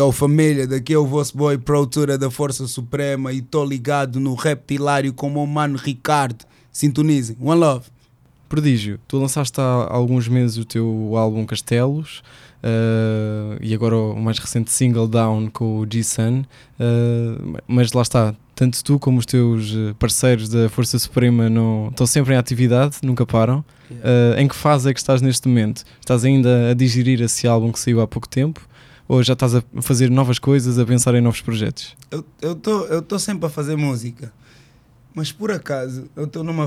I'm willing to die for this shit. I done cried for this shit. Might take a life for this shit. Yo família, daqui é o vosso boy Produtora da Força Suprema e tô ligado no Reptilário com o mano Ricardo. Sintonizem, one love. Prodígio, tu lançaste há alguns meses o teu álbum Castelos uh, e agora o mais recente single Down com o G-Sun, uh, mas lá está, tanto tu como os teus parceiros da Força Suprema não, estão sempre em atividade, nunca param. Uh, em que fase é que estás neste momento? Estás ainda a digerir esse álbum que saiu há pouco tempo? Ou já estás a fazer novas coisas, a pensar em novos projetos? Eu estou eu tô sempre a fazer música, mas por acaso eu estou numa